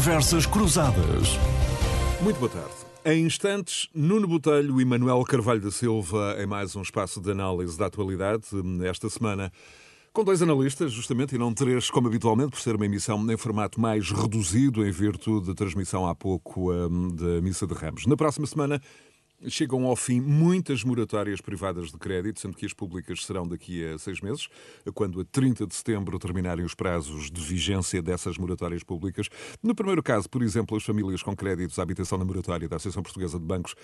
Conversas Cruzadas. Muito boa tarde. Em instantes, Nuno Botelho e Manuel Carvalho da Silva em mais um espaço de análise da atualidade. Esta semana, com dois analistas, justamente, e não três, como habitualmente, por ser uma emissão em formato mais reduzido, em virtude da transmissão há pouco um, da Missa de Ramos. Na próxima semana, Chegam ao fim muitas moratórias privadas de crédito, sendo que as públicas serão daqui a seis meses, quando a 30 de setembro terminarem os prazos de vigência dessas moratórias públicas. No primeiro caso, por exemplo, as famílias com créditos à habitação na moratória da Associação Portuguesa de Bancos,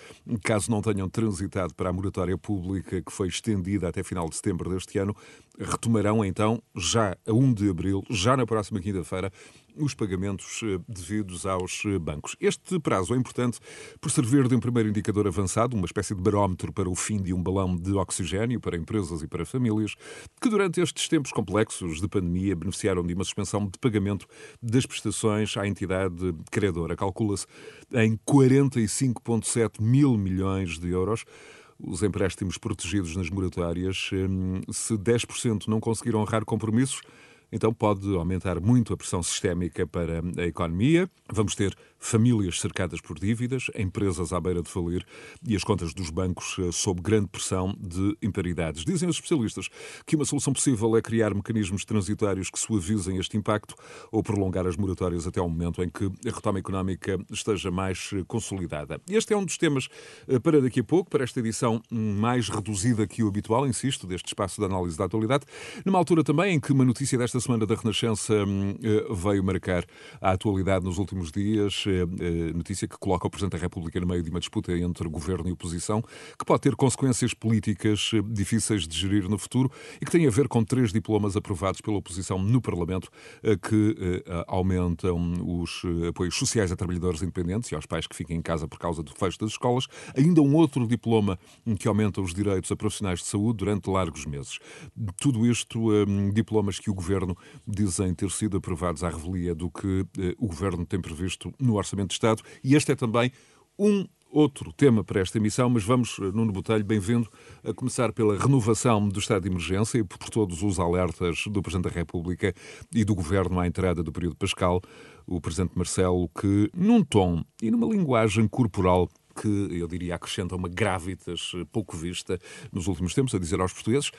caso não tenham transitado para a moratória pública que foi estendida até final de setembro deste ano, retomarão então, já a 1 de abril, já na próxima quinta-feira, os pagamentos eh, devidos aos eh, bancos. Este prazo é importante por servir de um primeiro indicador avançado, uma espécie de barómetro para o fim de um balão de oxigênio para empresas e para famílias, que durante estes tempos complexos de pandemia beneficiaram de uma suspensão de pagamento das prestações à entidade credora. Calcula-se em 45,7 mil milhões de euros os empréstimos protegidos nas moratórias. Hum, se 10% não conseguiram honrar compromissos, então pode aumentar muito a pressão sistémica para a economia. Vamos ter famílias cercadas por dívidas, empresas à beira de falir e as contas dos bancos eh, sob grande pressão de imparidades. Dizem os especialistas que uma solução possível é criar mecanismos transitórios que suavizem este impacto ou prolongar as moratórias até ao momento em que a retoma económica esteja mais eh, consolidada. Este é um dos temas eh, para daqui a pouco, para esta edição mais reduzida que o habitual, insisto, deste espaço de análise da atualidade, numa altura também em que uma notícia desta semana da Renascença hum, veio marcar a atualidade nos últimos dias notícia que coloca o Presidente da República no meio de uma disputa entre governo e oposição, que pode ter consequências políticas eh, difíceis de gerir no futuro e que tem a ver com três diplomas aprovados pela oposição no Parlamento eh, que eh, aumentam os apoios sociais a trabalhadores independentes e aos pais que fiquem em casa por causa do fecho das escolas. Ainda um outro diploma que aumenta os direitos a profissionais de saúde durante largos meses. Tudo isto, diplomas que o governo dizem ter sido aprovados à revelia do que o governo tem previsto no Orçamento de Estado. E este é também um outro tema para esta emissão, mas vamos, eh, Nuno Botelho, bem-vindo, a começar pela renovação do estado de emergência e por todos os alertas do Presidente da República e do Governo à entrada do período pascal. O Presidente Marcelo, que num tom e numa linguagem corporal que eu diria acrescenta uma gravitas eh, pouco vista nos últimos tempos, a dizer aos portugueses,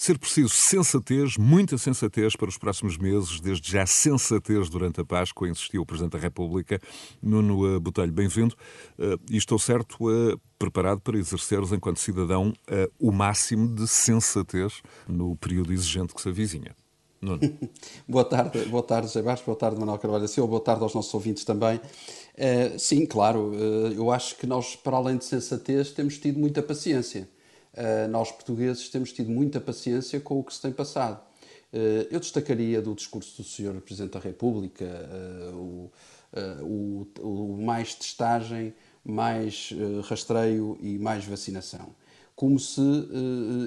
ser preciso sensatez, muita sensatez para os próximos meses, desde já sensatez durante a Páscoa, insistiu o Presidente da República, Nuno Botelho, bem-vindo. Eh, e estou certo, eh, preparado para exerceres, enquanto cidadão, eh, o máximo de sensatez no período exigente que se avizinha. Nuno. boa tarde, boa tarde, José Bastos, boa tarde, Manuel Carvalho Silva, boa tarde aos nossos ouvintes também. Uh, sim, claro, uh, eu acho que nós, para além de sensatez, temos tido muita paciência. Eh, nós portugueses temos tido muita paciência com o que se tem passado. Eu destacaria do discurso do Sr. Presidente da República o, o, o mais testagem, mais rastreio e mais vacinação, como se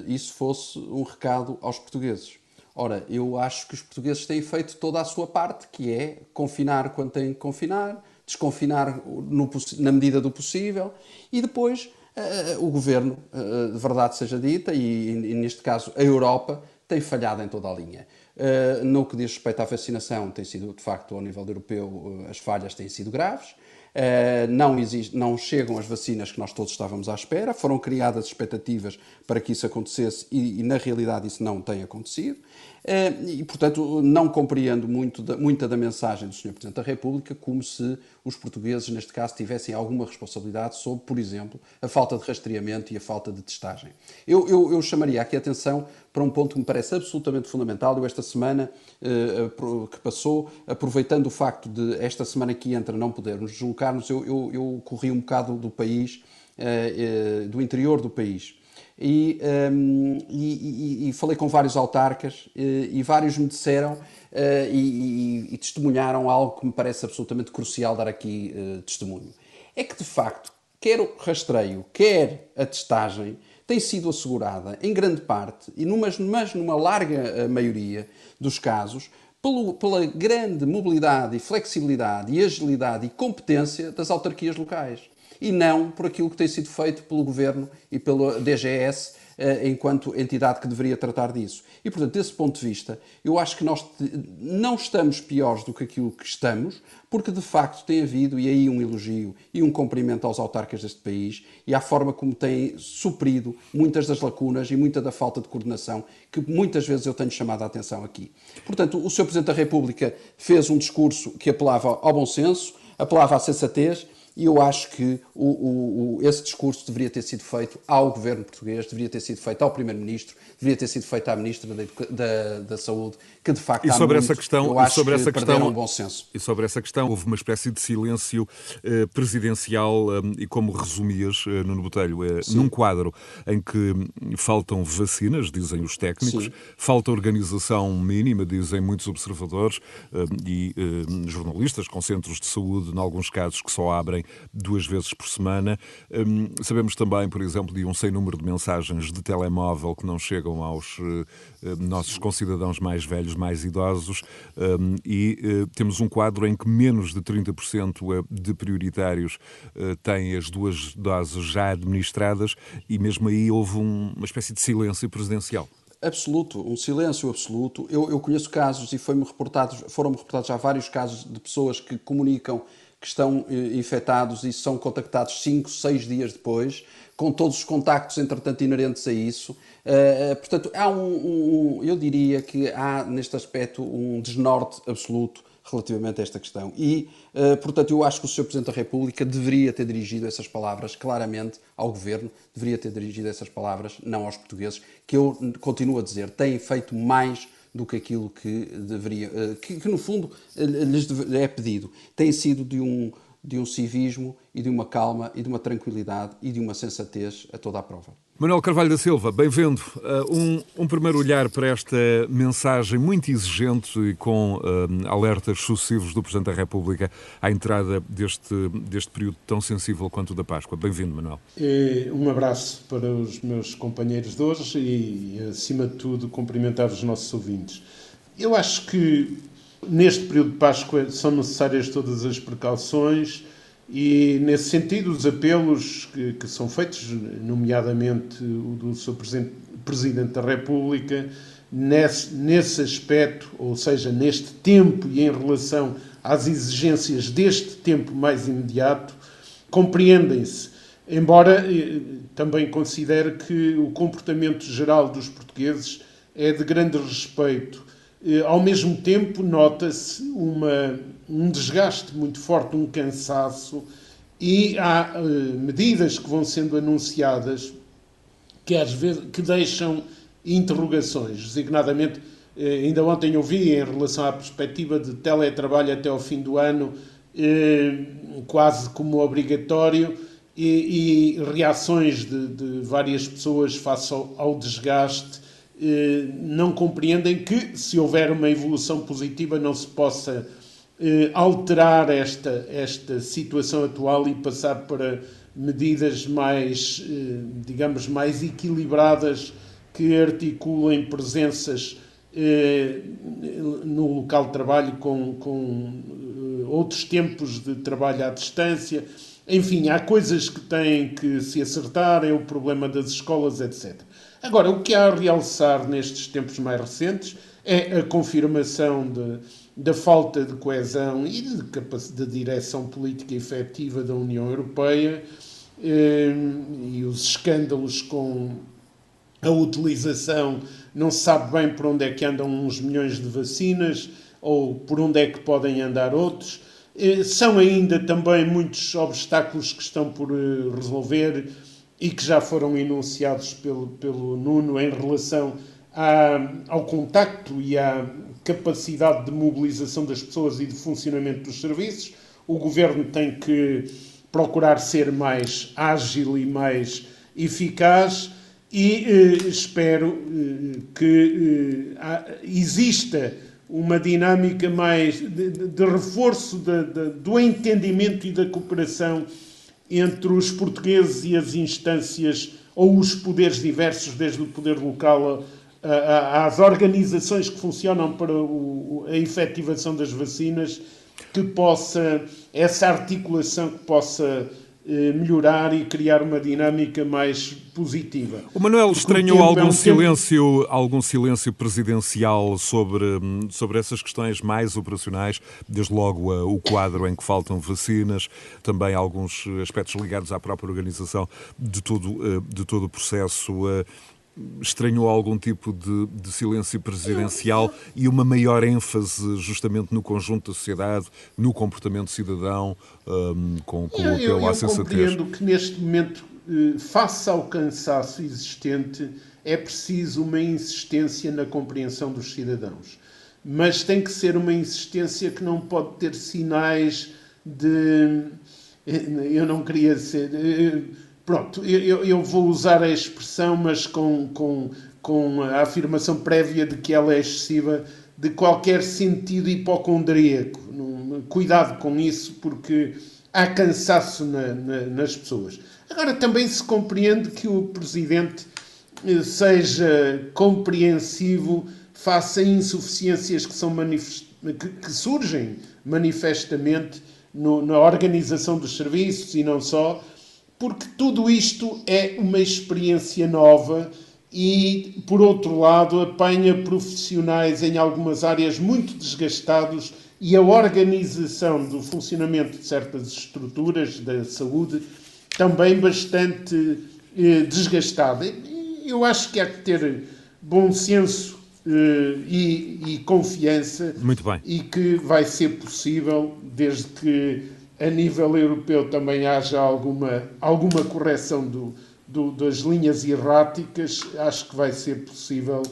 isso fosse um recado aos portugueses. Ora, eu acho que os portugueses têm feito toda a sua parte, que é confinar quando têm que confinar, desconfinar no, na medida do possível e depois eh, o governo, eh, de verdade seja dita, e, e neste caso a Europa, tem falhado em toda a linha. Uh, no que diz respeito à vacinação, tem sido, de facto, ao nível europeu, uh, as falhas têm sido graves. Uh, não, existe, não chegam as vacinas que nós todos estávamos à espera. Foram criadas expectativas para que isso acontecesse e, e na realidade, isso não tem acontecido. Eh, e, portanto, não compreendo muito da, muita da mensagem do Sr. Presidente da República como se os portugueses, neste caso, tivessem alguma responsabilidade sobre, por exemplo, a falta de rastreamento e a falta de testagem. Eu, eu, eu chamaria aqui a atenção para um ponto que me parece absolutamente fundamental. Eu, esta semana eh, que passou, aproveitando o facto de esta semana que entra não podermos deslocar-nos, eu, eu, eu corri um bocado do país, eh, do interior do país e, um, e, e, e, falei com vários autarcas e, e vários me disseram uh, e, testemunharam algo que me parece absolutamente crucial dar aqui uh, testemunho. É que, de facto, quer o rastreio, quer a testagem, tem sido assegurada, em grande parte, e numa, mas numa larga eh, maioria dos casos, pela grande mobilidade e flexibilidade e agilidade e competência das autarquias locais. E não por aquilo que tem sido feito pelo Governo e pela DGS enquanto entidade que deveria tratar disso. E, portanto, desse ponto de vista, eu acho que nós não estamos piores do que aquilo que estamos, porque de facto tem havido, e aí um elogio e um cumprimento aos autarcas deste país e à forma como têm suprido muitas das lacunas e muita da falta de coordenação que muitas vezes eu tenho chamado a atenção aqui. Portanto, o Sr. Presidente da República fez um discurso que apelava ao bom senso, apelava à sensatez e eu acho que o, o, o, esse discurso deveria ter sido feito ao governo português, deveria ter sido feito ao primeiro-ministro, deveria ter sido feito à ministra da, da, da Saúde, que de facto e sobre essa questão, eu acho sobre essa que questão, um bom senso. E sobre essa questão houve uma espécie de silêncio eh, presidencial eh, e como resumias, eh, Nuno Botelho, eh, num quadro em que faltam vacinas, dizem os técnicos, Sim. falta organização mínima, dizem muitos observadores eh, e eh, jornalistas com centros de saúde, em alguns casos que só abrem duas vezes por semana. Hum, sabemos também, por exemplo, de um sem número de mensagens de telemóvel que não chegam aos uh, nossos concidadãos mais velhos, mais idosos, um, e uh, temos um quadro em que menos de 30% de prioritários uh, têm as duas doses já administradas, e mesmo aí houve um, uma espécie de silêncio presidencial absoluto, um silêncio absoluto. Eu, eu conheço casos e foi reportados, foram-me reportados já vários casos de pessoas que comunicam que estão eh, infectados e são contactados 5, 6 dias depois, com todos os contactos, entretanto, inerentes a isso. Uh, portanto, há um, um, eu diria que há neste aspecto um desnorte absoluto relativamente a esta questão. E, uh, portanto, eu acho que o Sr. Presidente da República deveria ter dirigido essas palavras claramente ao Governo, deveria ter dirigido essas palavras não aos portugueses, que eu continuo a dizer, têm feito mais do que aquilo que deveria, eh, que, que no fundo eh, lhes é pedido. Tem sido de um, de um civismo e de uma calma e de uma tranquilidade e de uma sensatez a toda a prova. Manuel Carvalho da Silva, bem-vindo. Uh, um, um, primeiro olhar para esta mensagem muito exigente e com uh, alertas sucessivos do Presidente da República à entrada deste, deste período tão sensível quanto o da Páscoa. Bem-vindo, Manuel. Um abraço para os meus companheiros de hoje e, acima de tudo, cumprimentar os nossos ouvintes. Eu acho que neste período de Páscoa são necessárias todas as precauções e, nesse sentido, os apelos que, que são feitos, nomeadamente o do Sr. Presidente, Presidente da República, nesse, nesse aspecto, ou seja, neste tempo e em relação às exigências deste tempo mais imediato, compreendem-se. Embora eh, também considere que o comportamento geral dos portugueses é de grande respeito. Eh, ao mesmo tempo, nota-se um desgaste muito forte, um cansaço, e há uh, medidas que vão sendo anunciadas que às vezes que deixam interrogações, designadamente uh, ainda ontem ouvi em relação à perspectiva de teletrabalho até ao fim do ano, quase como obrigatório, e, e reações de, de, várias pessoas face ao, ao desgaste não compreendem que se houver uma evolução positiva não se possa eh, alterar esta, esta situação atual e passar para medidas mais, eh, digamos, mais equilibradas que articulem presenças eh, no local de trabalho com, com outros tempos de trabalho à distância. Enfim, há coisas que têm que se acertar, é o problema das escolas, etc. Agora, o que há a realçar nestes tempos mais recentes é a confirmação de da falta de coesão e de, de direção política efetiva da União Europeia eh, e os escândalos com a utilização, não se sabe bem por onde é que andam uns milhões de vacinas ou por onde é que podem andar outros. Eh, são ainda também muitos obstáculos que estão por eh, resolver e que já foram enunciados pelo, pelo Nuno em relação à, ao contacto e à capacidade de mobilização das pessoas e de funcionamento dos serviços. O governo tem que procurar ser mais ágil e mais eficaz e eh, espero eh, que eh, exista uma dinâmica mais de, de reforço do entendimento e da cooperação entre os portugueses e as instâncias ou os poderes diversos, desde o poder local às organizações que funcionam para a efetivação das vacinas, que possa, essa articulação que possa melhorar e criar uma dinâmica mais positiva. O Manuel estranhou algum é um silêncio, tempo... algum silêncio presidencial sobre, sobre essas questões mais operacionais, desde logo o quadro em que faltam vacinas, também alguns aspectos ligados à própria organização de todo, eh, de todo o processo eh, estranhou algum tipo de, de, silêncio presidencial e uma maior ênfase justamente no conjunto da sociedade, no comportamento cidadão, um, com, com eu, eu, eu compreendo que neste momento, eh, face ao cansaço existente, é preciso uma insistência na compreensão dos cidadãos. Mas tem que ser uma insistência que não pode ter sinais de. Eh, eu não queria ser eh, Pronto, eu, eu vou usar a expressão, mas com, com, com a afirmação prévia de que ela é excessiva, de qualquer sentido hipocondríaco. Cuidado com isso, porque há cansaço na, na, nas pessoas. Agora, também se compreende que o Presidente eh, seja compreensivo face a insuficiências que, são que, que surgem manifestamente no, na organização dos serviços e não só, porque tudo isto é uma experiência nova e, por outro lado, apanha profissionais em algumas áreas muito desgastados e a organização do funcionamento de certas estruturas da saúde também bastante eh, desgastada. Eu acho que há que ter bom senso eh, e, e confiança e que vai ser possível desde que a nível europeu também haja alguma, alguma correção do, do, das linhas erráticas, acho que vai ser possível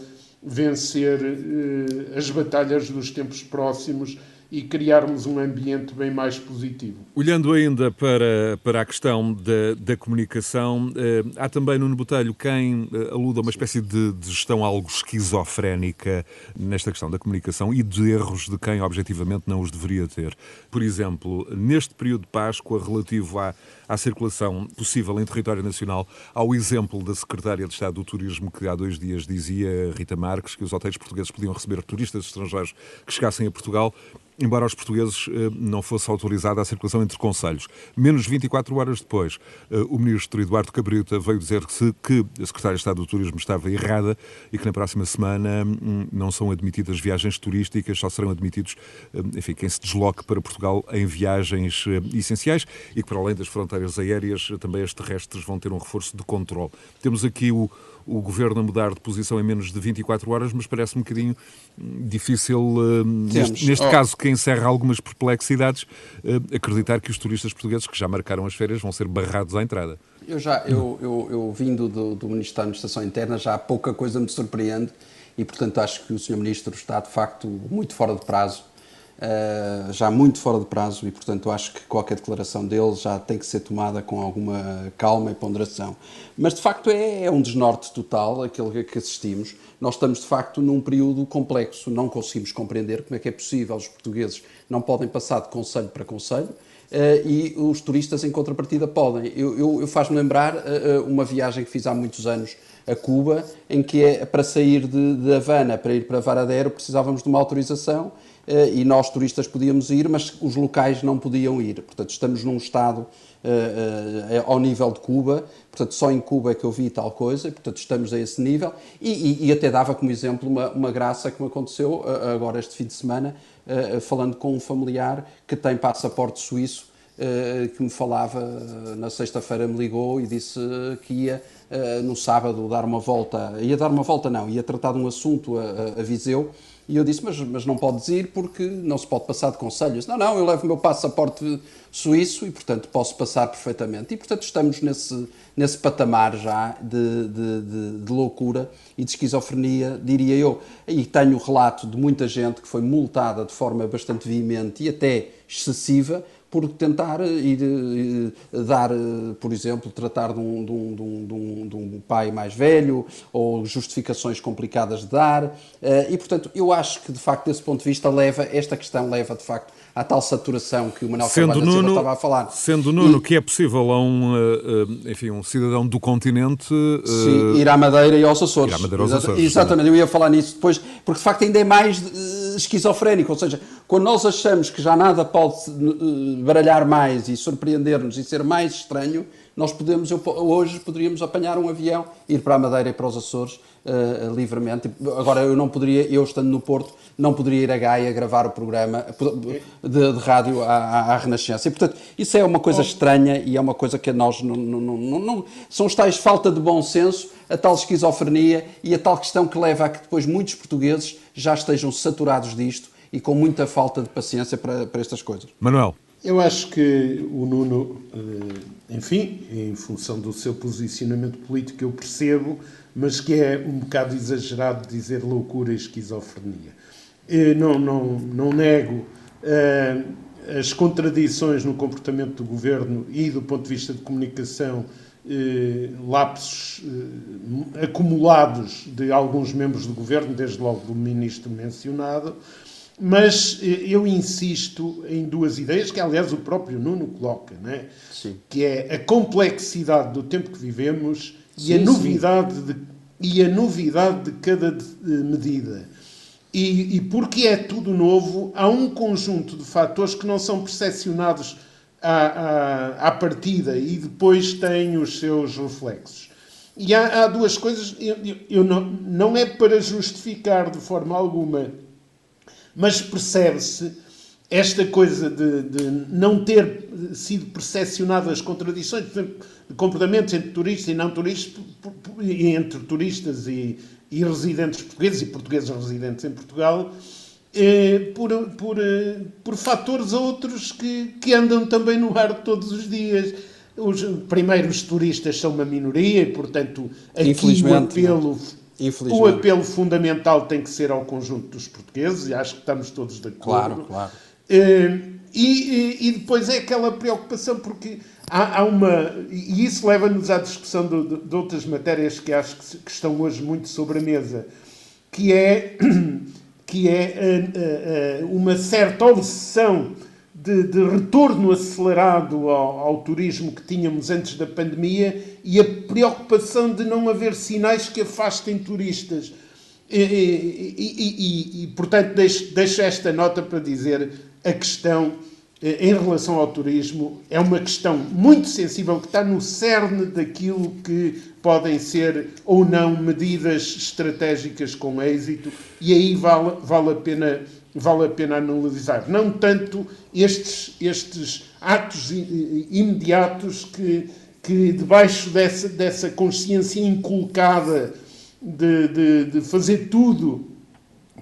vencer eh, as batalhas dos tempos próximos e criarmos um ambiente bem mais positivo. Olhando ainda para, para a questão da, da comunicação, eh, há também no Botelho quem eh, aluda a uma espécie de, de, gestão algo esquizofrénica nesta questão da comunicação e de erros de quem objetivamente não os deveria ter. Por exemplo, neste período de Páscoa, relativo à, à circulação possível em território nacional, ao exemplo da Secretária de Estado do Turismo, que há dois dias dizia, Rita Marques, que os hotéis portugueses podiam receber turistas estrangeiros que chegassem a Portugal embora aos portugueses eh, não fosse autorizada a circulação entre conselhos. Menos 24 horas depois, eh, o ministro Eduardo Cabrita veio dizer que, a Secretária de Estado do Turismo estava errada e que na próxima semana hum, não são admitidas viagens turísticas, só serão admitidos, eh, enfim, quem se desloque para Portugal em viagens essenciais e que para além das fronteiras aéreas, também as terrestres vão ter um reforço de controle. Temos aqui o o governo a mudar de posição em menos de 24 horas, mas parece um bocadinho hum, difícil, uh, neste, neste oh. caso, que encerra algumas perplexidades, uh, acreditar que os turistas portugueses que já marcaram as férias vão ser barrados à entrada. Eu já, eu, eu, eu vindo do, do Ministro da Administração Interna, já pouca coisa me surpreende e, portanto, acho que o Sr. Ministro está, de facto, muito fora de prazo Uh, já muito fora de prazo e, portanto, acho que qualquer declaração dele já tem que ser tomada com alguma calma e ponderação. Mas, de facto, é, é um desnorte total aquele que assistimos. Nós estamos, de facto, num período complexo, não conseguimos compreender como é que é possível os portugueses não podem passar de conselho para conselho. Uh, e os turistas, em contrapartida, podem. Eu, eu, eu faz-me lembrar uh, uma viagem que fiz há muitos anos a Cuba, em que é, para sair de, de Havana para ir para Varadero precisávamos de uma autorização eh, e nós turistas podíamos ir, mas os locais não podiam ir. Portanto, estamos num estado Uh, uh, ao nível de Cuba, portanto, só em Cuba é que eu vi tal coisa, portanto, estamos a esse nível. E, e, e até dava como exemplo uma, uma graça que me aconteceu uh, agora este fim de semana, falando com um familiar que tem passaporte suíço, que me falava na sexta-feira, me ligou e disse que ia no sábado dar uma volta, ia dar uma volta, não, ia tratar de um assunto a, a Viseu e eu disse, mas, mas não podes ir porque não se pode passar de conselhos. Não, não, eu levo o meu passaporte suíço e, portanto, posso passar perfeitamente. E, portanto, estamos nesse, nesse patamar já de, de, de, de loucura e de esquizofrenia, diria eu. E tenho o relato de muita gente que foi multada de forma bastante veemente e até excessiva por tentar ir dar, por exemplo, tratar de um, de, um, de, um, de um, pai mais velho ou justificações complicadas de dar. Eh, e, portanto, eu acho que, de facto, desse ponto de vista, leva, esta questão leva, de facto, à tal saturação que o Manuel sendo Carvalho Nuno, estava a falar. Sendo Nuno e, que é possível a um, eh, eh, enfim, um cidadão do continente... Sim, ir à Madeira e aos Açores. Ir à Madeira aos Açores. Exatamente, eu ia falar nisso depois, porque, de facto, ainda é mais esquizofrénico, ou seja, quando nós achamos que já nada pode eh, baralhar mais e surpreender-nos e ser mais estranho, nós podemos, eu, hoje poderíamos apanhar um avião, ir para a Madeira e para os Açores uh, livremente. Agora, eu não poderia, eu estando no Porto, não poderia ir a Gaia gravar o programa de, de rádio à, à, Renascença. E, portanto, isso é uma coisa oh. estranha e é uma coisa que a nós não, não, não, não, São os tais falta de bom senso, a tal esquizofrenia e a tal questão que leva a que depois muitos portugueses já estejam saturados disto e com muita falta de paciência para, para estas coisas. Manuel. Eu acho que o Nuno, eh, enfim, em função do seu posicionamento político, eu percebo, mas que é um bocado exagerado dizer loucura e esquizofrenia. Eu não, não, não nego uh, as contradições no comportamento do governo e do ponto de vista de comunicação, uh, lapsos uh, acumulados de alguns membros do governo, desde logo do ministro mencionado mas eh, eu insisto em duas ideias que, aliás, o próprio Nuno coloca, né? que é a complexidade do tempo que vivemos sim, e, a novidade de, e a novidade de cada de medida. E, e, porque é tudo novo, há um conjunto de fatores que não são percepcionados à, à, à partida e depois têm os seus reflexos. E há, há duas coisas, eu, eu, eu não, não é para justificar de forma alguma mas percebe-se esta coisa de, de, não ter sido percepcionadas as contradições de comportamentos entre turistas e não turistas, entre turistas e, e residentes portugueses e portugueses residentes em Portugal, eh, por, por, eh, por fatores outros que, que andam também no ar todos os dias. Os, primeiro, os turistas são uma minoria e, portanto, aqui o apelo. Não o apelo fundamental tem que ser ao conjunto dos portugueses, e acho que estamos todos de acordo. Claro, claro. Uh, e, e, depois é aquela preocupação, porque há, há uma. E isso leva-nos à discussão de, de, de, outras matérias que acho que, que, estão hoje muito sobre a mesa, que é, que é uh, uh, uma certa obsessão de, de retorno acelerado ao, ao, turismo que tínhamos antes da pandemia e a preocupação de não haver sinais que afastem turistas. E, e, e, e portanto, deixo, deixo esta nota para dizer a questão eh, em relação ao turismo é uma questão muito sensível que está no cerne daquilo que podem ser ou não medidas estratégicas com êxito e aí vale, vale a pena vale a pena analisar. Não tanto estes, estes atos imediatos que, que debaixo dessa, dessa consciência inculcada de, de, de fazer tudo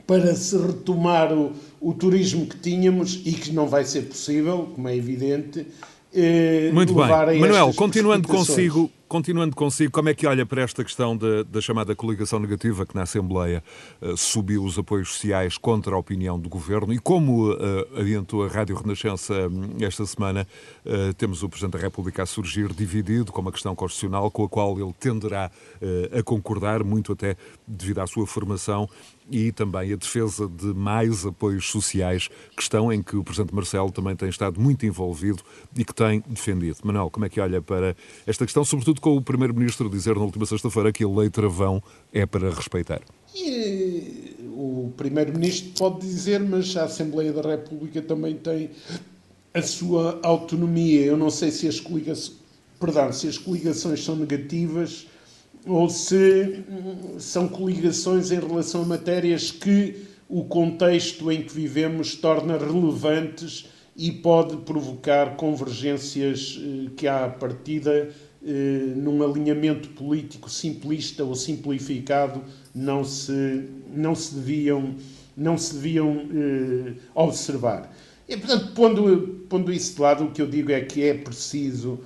para se retomar o, o turismo que tínhamos e que não vai ser possível, como é evidente. Eh, Muito bem. Manuel, continuando consigo, Continuando consigo, como é que olha para esta questão da, da chamada coligação negativa que na Assembleia uh, subiu os apoios sociais contra a opinião do Governo? E como uh, adiantou a Rádio Renascença um, esta semana, uh, temos o Presidente da República a surgir dividido com uma questão constitucional com a qual ele tenderá a concordar, muito até devido à sua formação e também a defesa de mais apoios sociais, questão em que o Presidente Marcelo também tem estado muito envolvido e que tem defendido. Manuel, como é que olha para esta questão, sobretudo com o Primeiro-Ministro dizer na última sexta-feira que a lei travão é para respeitar? E, o Primeiro-Ministro pode dizer, mas a Assembleia da República também tem a sua autonomia. Eu não sei se as coligações, perdão, se as coligações são negativas ou se são coligações em relação a matérias que o contexto em que vivemos torna relevantes e pode provocar convergências eh, que, à partida, eh, num alinhamento político simplista ou simplificado, não se, não se deviam, não se deviam eh, observar. E, portanto, pondo, pondo isso de lado, o que eu digo é que é preciso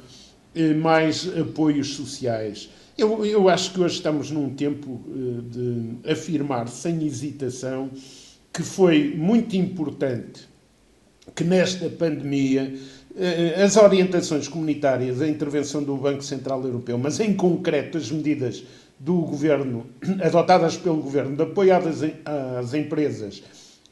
mais apoios sociais eu, eu acho que hoje estamos num tempo uh, de afirmar sem hesitação que foi muito importante que nesta pandemia uh, as orientações comunitárias, a intervenção do Banco Central Europeu, mas em concreto as medidas do governo, adotadas pelo governo, de apoio às empresas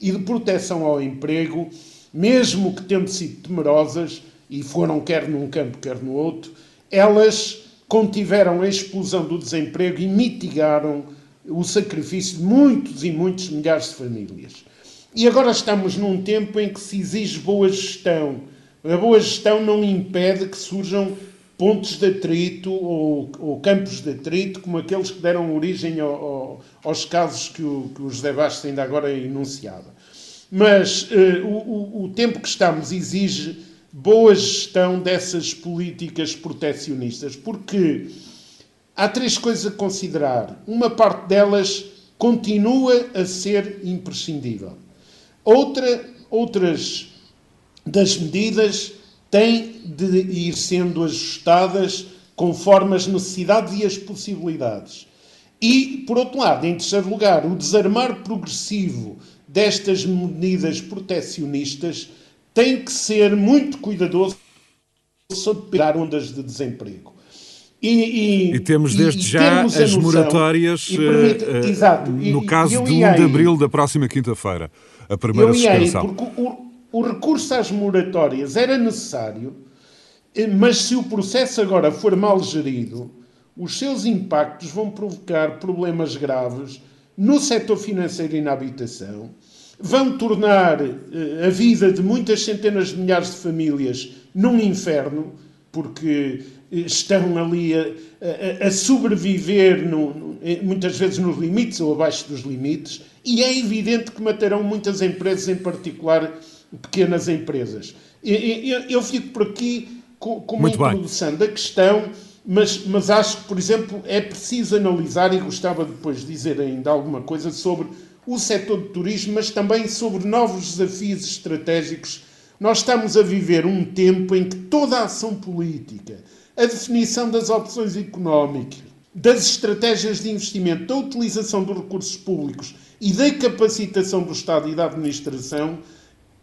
e de proteção ao emprego, mesmo que tendo sido temerosas, e foram quer num campo, quer no outro, elas contiveram a explosão do desemprego e mitigaram o sacrifício de muitos e muitos milhares de famílias. E agora estamos num tempo em que se exige boa gestão. A boa gestão não impede que surjam pontos de atrito ou, ou campos de atrito, como aqueles que deram origem ao, ao, aos casos que o, que o José Bastos ainda agora enunciava. Mas uh, o, o, tempo que estamos exige boa gestão dessas políticas proteccionistas, porque há três coisas a considerar. Uma parte delas continua a ser imprescindível. Outra, outras das medidas têm de ir sendo ajustadas conforme as necessidades e as possibilidades. E, por outro lado, em terceiro lugar, o desarmar progressivo destas medidas proteccionistas tem que ser muito cuidadoso sobre pegar ondas de desemprego. E, e, e temos desde e, já as noção, moratórias, permite, uh, exato, no caso de 1 de abril da próxima quinta-feira, a primeira suspensão. porque o, o recurso às moratórias era necessário, eh, mas se o processo agora for mal gerido, os seus impactos vão provocar problemas graves no setor financeiro e na habitação, vão tornar eh, a vida de muitas centenas de milhares de famílias num inferno, porque estão ali a, a, a sobreviver, no, muitas vezes nos limites ou abaixo dos limites, e é evidente que matarão muitas empresas, em particular pequenas empresas. Eu, eu fico por aqui com, com uma introdução da questão, mas, mas acho que, por exemplo, é preciso analisar, e gostava depois de dizer ainda alguma coisa sobre o setor do turismo, mas também sobre novos desafios estratégicos. Nós estamos a viver um tempo em que toda a ação política, a definição das opções económicas, das estratégias de investimento, da utilização dos recursos públicos e da capacitação do Estado e da administração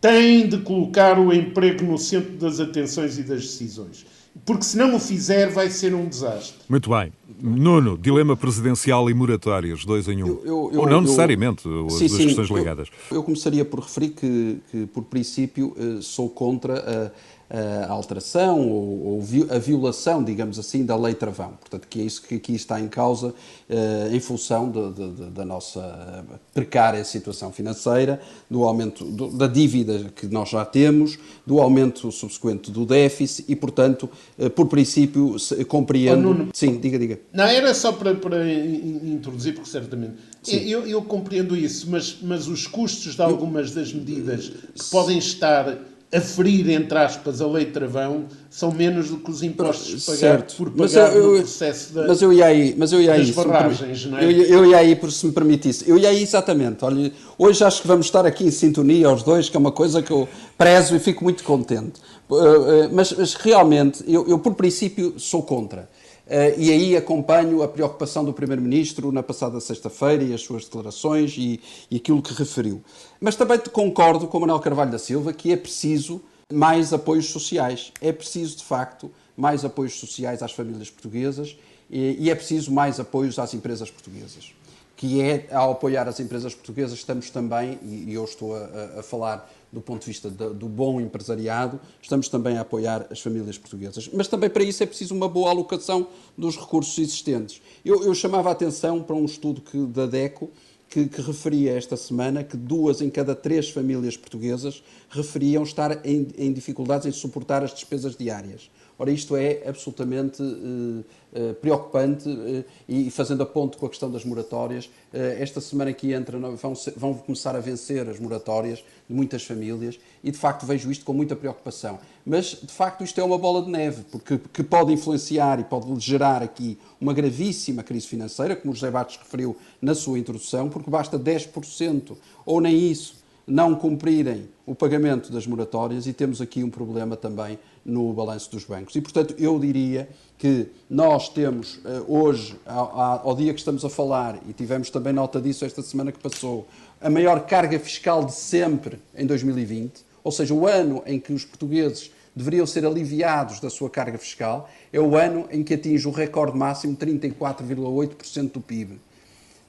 tem de colocar o emprego no centro das atenções e das decisões. Porque se não o fizer, vai ser um desastre. Muito bem. Nuno, dilema presidencial e moratórias, dois em um. Eu, eu, Ou não eu, necessariamente, as sim, duas questões ligadas. Eu, começaria por referir que, que por princípio, eh, sou contra a a alteração ou, ou, a violação, digamos assim, da lei travão. Portanto, que é isso que aqui está em causa eh, em função de, de, de, da nossa precária situação financeira, do aumento do, da dívida que nós já temos, do aumento subsequente do déficit e, portanto, eh, por princípio, compreendo... Oh, Sim, diga, diga. Não, era só para, para introduzir, porque certamente... Eu, eu, compreendo isso, mas, mas os custos de algumas das medidas que podem estar a ferir, entre aspas, a lei travão são menos do que os impostos pagados por pagar eu, eu, no processo da, mas eu ia aí, mas eu ia das aí, barragens, não é? Eu, eu ia aí, por se me permitisse. Eu ia aí exatamente. Olha, hoje acho que vamos estar aqui em sintonia aos dois, que é uma coisa que eu prezo e fico muito contente. Eh, eh, mas, mas realmente, eu, eu por princípio sou contra. Uh, e aí acompanho a preocupação do Primeiro-Ministro na passada sexta-feira e as suas declarações e, e aquilo que referiu. Mas também concordo com Manuel Carvalho da Silva que é preciso mais apoios sociais. É preciso, de facto, mais apoios sociais às famílias portuguesas e, é preciso mais apoios às empresas portuguesas. Que é, ao apoiar as empresas portuguesas, estamos também, e eu estou a, a falar do ponto de vista do bom empresariado, estamos também a apoiar as famílias portuguesas. Mas também para isso é preciso uma boa alocação dos recursos existentes. Eu, eu chamava a atenção para um estudo que, da DECO, que, que, referia esta semana que duas em cada três famílias portuguesas referiam estar em, em dificuldades em suportar as despesas diárias. Ora, isto é absolutamente uh, uh, preocupante uh, e fazendo a ponto com a questão das moratórias, esta semana que entra vão, vão, começar a vencer as moratórias de muitas famílias e de facto vejo isto com muita preocupação. Mas de facto isto é uma bola de neve, porque que pode influenciar e pode gerar aqui uma gravíssima crise financeira, como o José Bates referiu na sua introdução, porque basta 10% ou nem isso não cumprirem o pagamento das moratórias e temos aqui um problema também no balanço dos bancos. E, portanto, eu diria que nós temos eh, hoje, ao, dia que estamos a falar, e tivemos também nota disso esta semana que passou, a maior carga fiscal de sempre em 2020, ou seja, o ano em que os portugueses deveriam ser aliviados da sua carga fiscal, é o ano em que atinge o recorde máximo 34,8% do PIB.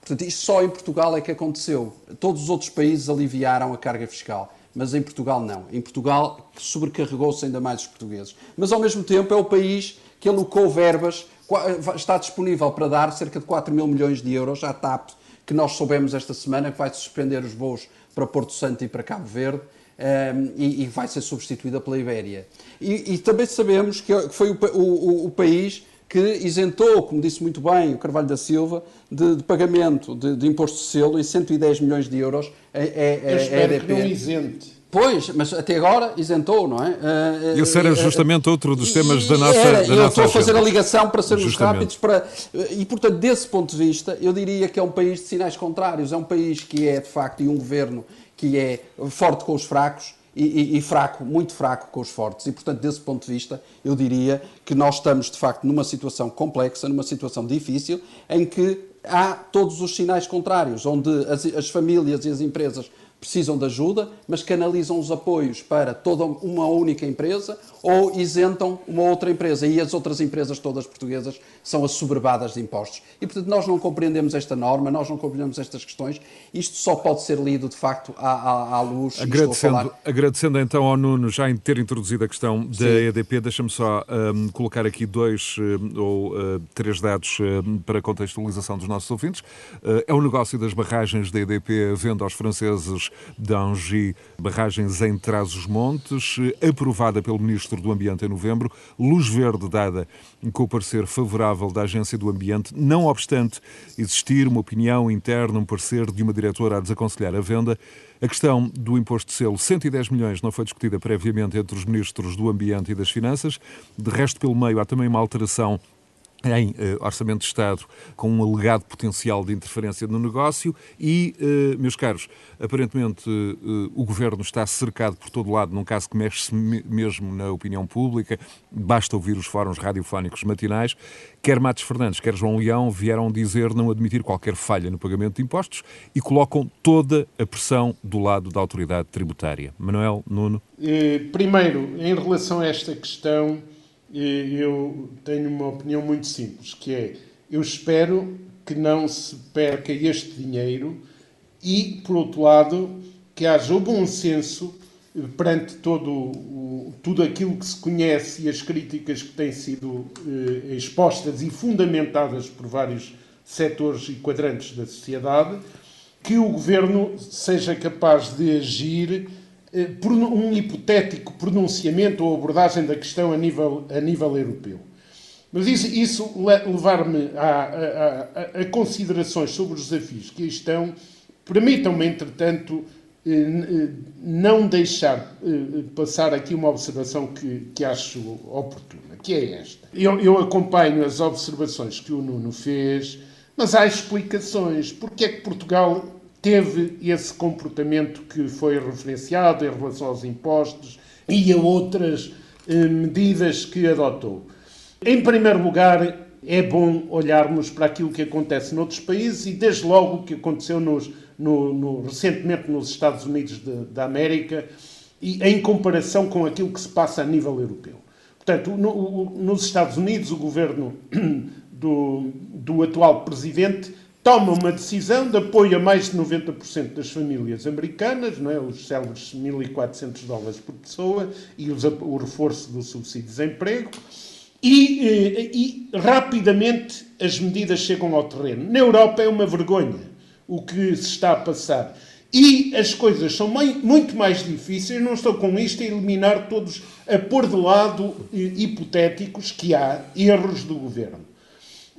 Portanto, isto só em Portugal é que aconteceu. Todos os outros países aliviaram a carga fiscal, mas em Portugal não. Em Portugal sobrecarregou-se ainda mais os portugueses. Mas ao mesmo tempo é o país que alocou verbas, está disponível para dar cerca de 4 mil milhões de euros à TAP, que nós soubemos esta semana que vai suspender os voos para Porto Santo e para Cabo Verde. Um, e, e, vai ser substituída pela Ibéria. E, e também sabemos que foi o, o, o, país que isentou, como disse muito bem o Carvalho da Silva, de, de pagamento de, de, imposto de selo em 110 milhões de euros a, a, a, Eu espero EDP. que não isente. Pois, mas até agora isentou, não é? Uh, Esse era justamente uh, outro dos temas da nossa. Era, da eu nossa estou a fazer a ligação para sermos justamente. rápidos. Para, e, portanto, desse ponto de vista, eu diria que é um país de sinais contrários. É um país que é, de facto, e um governo que é forte com os fracos e, e, e, fraco, muito fraco com os fortes. E, portanto, desse ponto de vista, eu diria que nós estamos, de facto, numa situação complexa, numa situação difícil, em que há todos os sinais contrários, onde as, as famílias e as empresas precisam de ajuda, mas canalizam os apoios para toda uma única empresa ou isentam uma outra empresa. E as outras empresas todas portuguesas são assoberbadas de impostos. E, portanto, nós não compreendemos esta norma, nós não compreendemos estas questões. Isto só pode ser lido, de facto, à, à, à luz. Agradecendo, agradecendo então ao Nuno já em ter introduzido a questão da EDP, deixa-me só um, colocar aqui dois um, ou uh, três dados um, para contextualização dos nossos ouvintes. Uh, é o negócio das barragens da EDP vendo aos franceses Dangy, barragens em Trás-os-Montes, aprovada pelo Ministro do Ambiente em novembro, luz verde dada com o parecer favorável da Agência do Ambiente, não obstante existir uma opinião interna, um parecer de uma diretora a desaconselhar a venda. A questão do imposto de selo, 110 milhões, não foi discutida previamente entre os ministros do Ambiente e das Finanças. De resto, pelo meio, há também uma alteração em uh, Orçamento de Estado com um alegado potencial de interferência no negócio e, uh, meus caros, aparentemente uh, o Governo está cercado por todo lado, num caso que mexe-se mesmo na opinião pública, basta ouvir os fóruns radiofónicos matinais, quer Matos Fernandes, quer João Leão vieram dizer não admitir qualquer falha no pagamento de impostos e colocam toda a pressão do lado da autoridade tributária. Manuel, Nuno? Primeiro, em relação a esta questão eu tenho uma opinião muito simples, que é, eu espero que não se perca este dinheiro e, por outro lado, que haja o bom senso perante todo o, tudo aquilo que se conhece e as críticas que têm sido eh, expostas e fundamentadas por vários setores e quadrantes da sociedade, que o governo seja capaz de agir eh, um hipotético pronunciamento ou abordagem da questão a nível, a nível europeu. Mas isso, isso levar-me a, a, a, a, considerações sobre os desafios que aí estão, permitam-me, entretanto, eh, eh, não deixar passar aqui uma observação que, que acho oportuna, que é esta. Eu, eu acompanho as observações que o Nuno fez, mas há explicações. Porque é que Portugal teve esse comportamento que foi referenciado em relação aos impostos e a outras eh, medidas que adotou. Em primeiro lugar, é bom olharmos para aquilo que acontece noutros países e, desde logo, o que aconteceu nos, no, no, recentemente nos Estados Unidos da América e em comparação com aquilo que se passa a nível europeu. Portanto, no, nos Estados Unidos, o governo do, do atual presidente toma uma decisão de apoio a mais de 90% das famílias americanas, não é? os célebres 1.400 dólares por pessoa e os, o reforço do subsídio de desemprego, e, eh, e, rapidamente as medidas chegam ao terreno. Na Europa é uma vergonha o que se está a passar. E as coisas são muito mais difíceis. Não estou com isto a eliminar todos, a pôr de lado eh, hipotéticos que há erros do governo.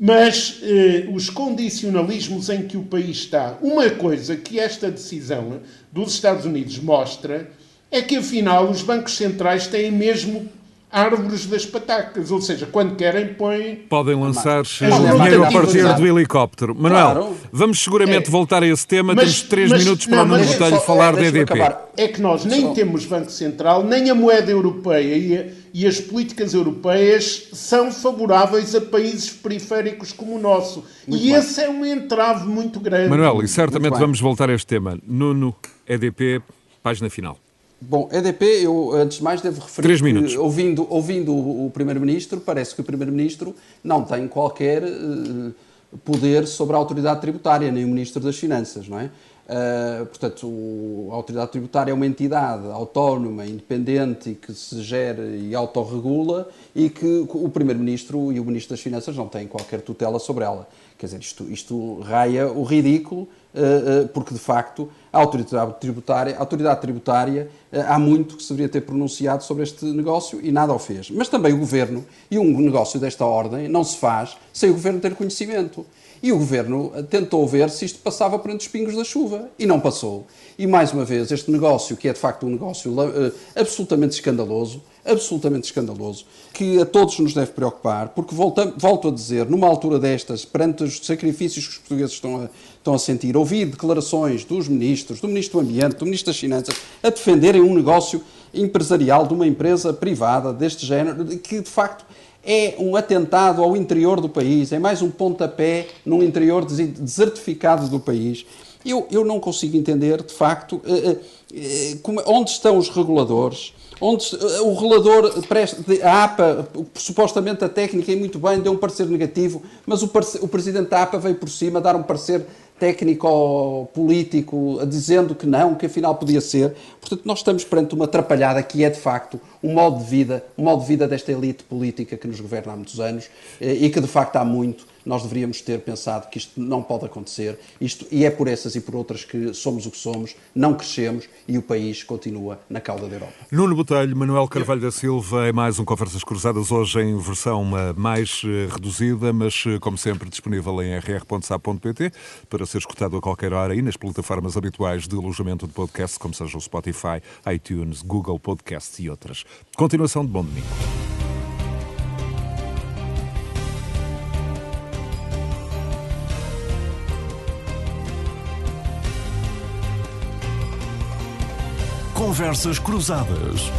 Mas eh, os condicionalismos em que o país está, uma coisa que esta decisão dos Estados Unidos mostra é que, afinal, os bancos centrais têm mesmo árvores das patacas, ou seja, quando querem põem... Podem lançar o dinheiro a partir do helicóptero. Manuel, claro. vamos seguramente é. voltar a esse tema, mas, temos três mas, minutos para o Nuno Botelho falar é, da EDP. Acabar. É que nós nem só. temos Banco Central, nem a moeda europeia e, a, e as políticas europeias são favoráveis a países periféricos como o nosso. Muito e bem. esse é um entrave muito grande. Manuel, e certamente vamos voltar a este tema. Nuno, EDP, página final. Bom, EDP, eu antes de mais devo referir Três minutos. que, ouvindo, ouvindo o Primeiro-Ministro, parece que o Primeiro-Ministro não tem qualquer uh, poder sobre a autoridade tributária, nem o Ministro das Finanças, não é? Uh, portanto, o, a autoridade tributária é uma entidade autónoma, independente e que se gera e autorregula e que o Primeiro-Ministro e o Ministro das Finanças não têm qualquer tutela sobre ela. Quer dizer, isto, isto raia o ridículo porque de facto a autoridade tributária, a autoridade tributária há muito que se deveria ter pronunciado sobre este negócio e nada o fez. Mas também o governo, e um negócio desta ordem não se faz sem o governo ter conhecimento. E o governo tentou ver se isto passava por entre os pingos da chuva e não passou. E mais uma vez, este negócio, que é de facto um negócio absolutamente escandaloso, absolutamente escandaloso, que a todos nos deve preocupar, porque volto, volto a dizer, numa altura destas, perante os sacrifícios que os portugueses estão a, estão a sentir, ouvir declarações dos ministros, do Ministro do Ambiente, do Ministro das Finanças, a defenderem um negócio empresarial de uma empresa privada deste género, que de facto é um atentado ao interior do país, é mais um pontapé num interior desertificado do país. Eu, eu não consigo entender, de facto, eh, eh, onde estão os reguladores, onde eh, o relator, a APA, supostamente a técnica, e muito bem, deu um parecer negativo, mas o, o presidente da APA veio por cima dar um parecer técnico-político dizendo que não, que afinal podia ser. Portanto, nós estamos perante uma atrapalhada que é de facto um modo de vida, um modo de vida desta elite política que nos governa há muitos anos e que de facto há muito nós deveríamos ter pensado que isto não pode acontecer. Isto, e é por essas e por outras que somos o que somos, não crescemos e o país continua na cauda da Europa. Nuno Botelho, Manuel Carvalho da Silva, é mais um Conversas Cruzadas, hoje em versão mais eh, reduzida, mas eh, como sempre disponível em rr.sa.pt para ser escutado a qualquer hora e nas plataformas habituais de alojamento de podcast, como seja o Spotify, iTunes, Google Podcasts e outras. Continuação de bom domingo. Conversas Cruzadas.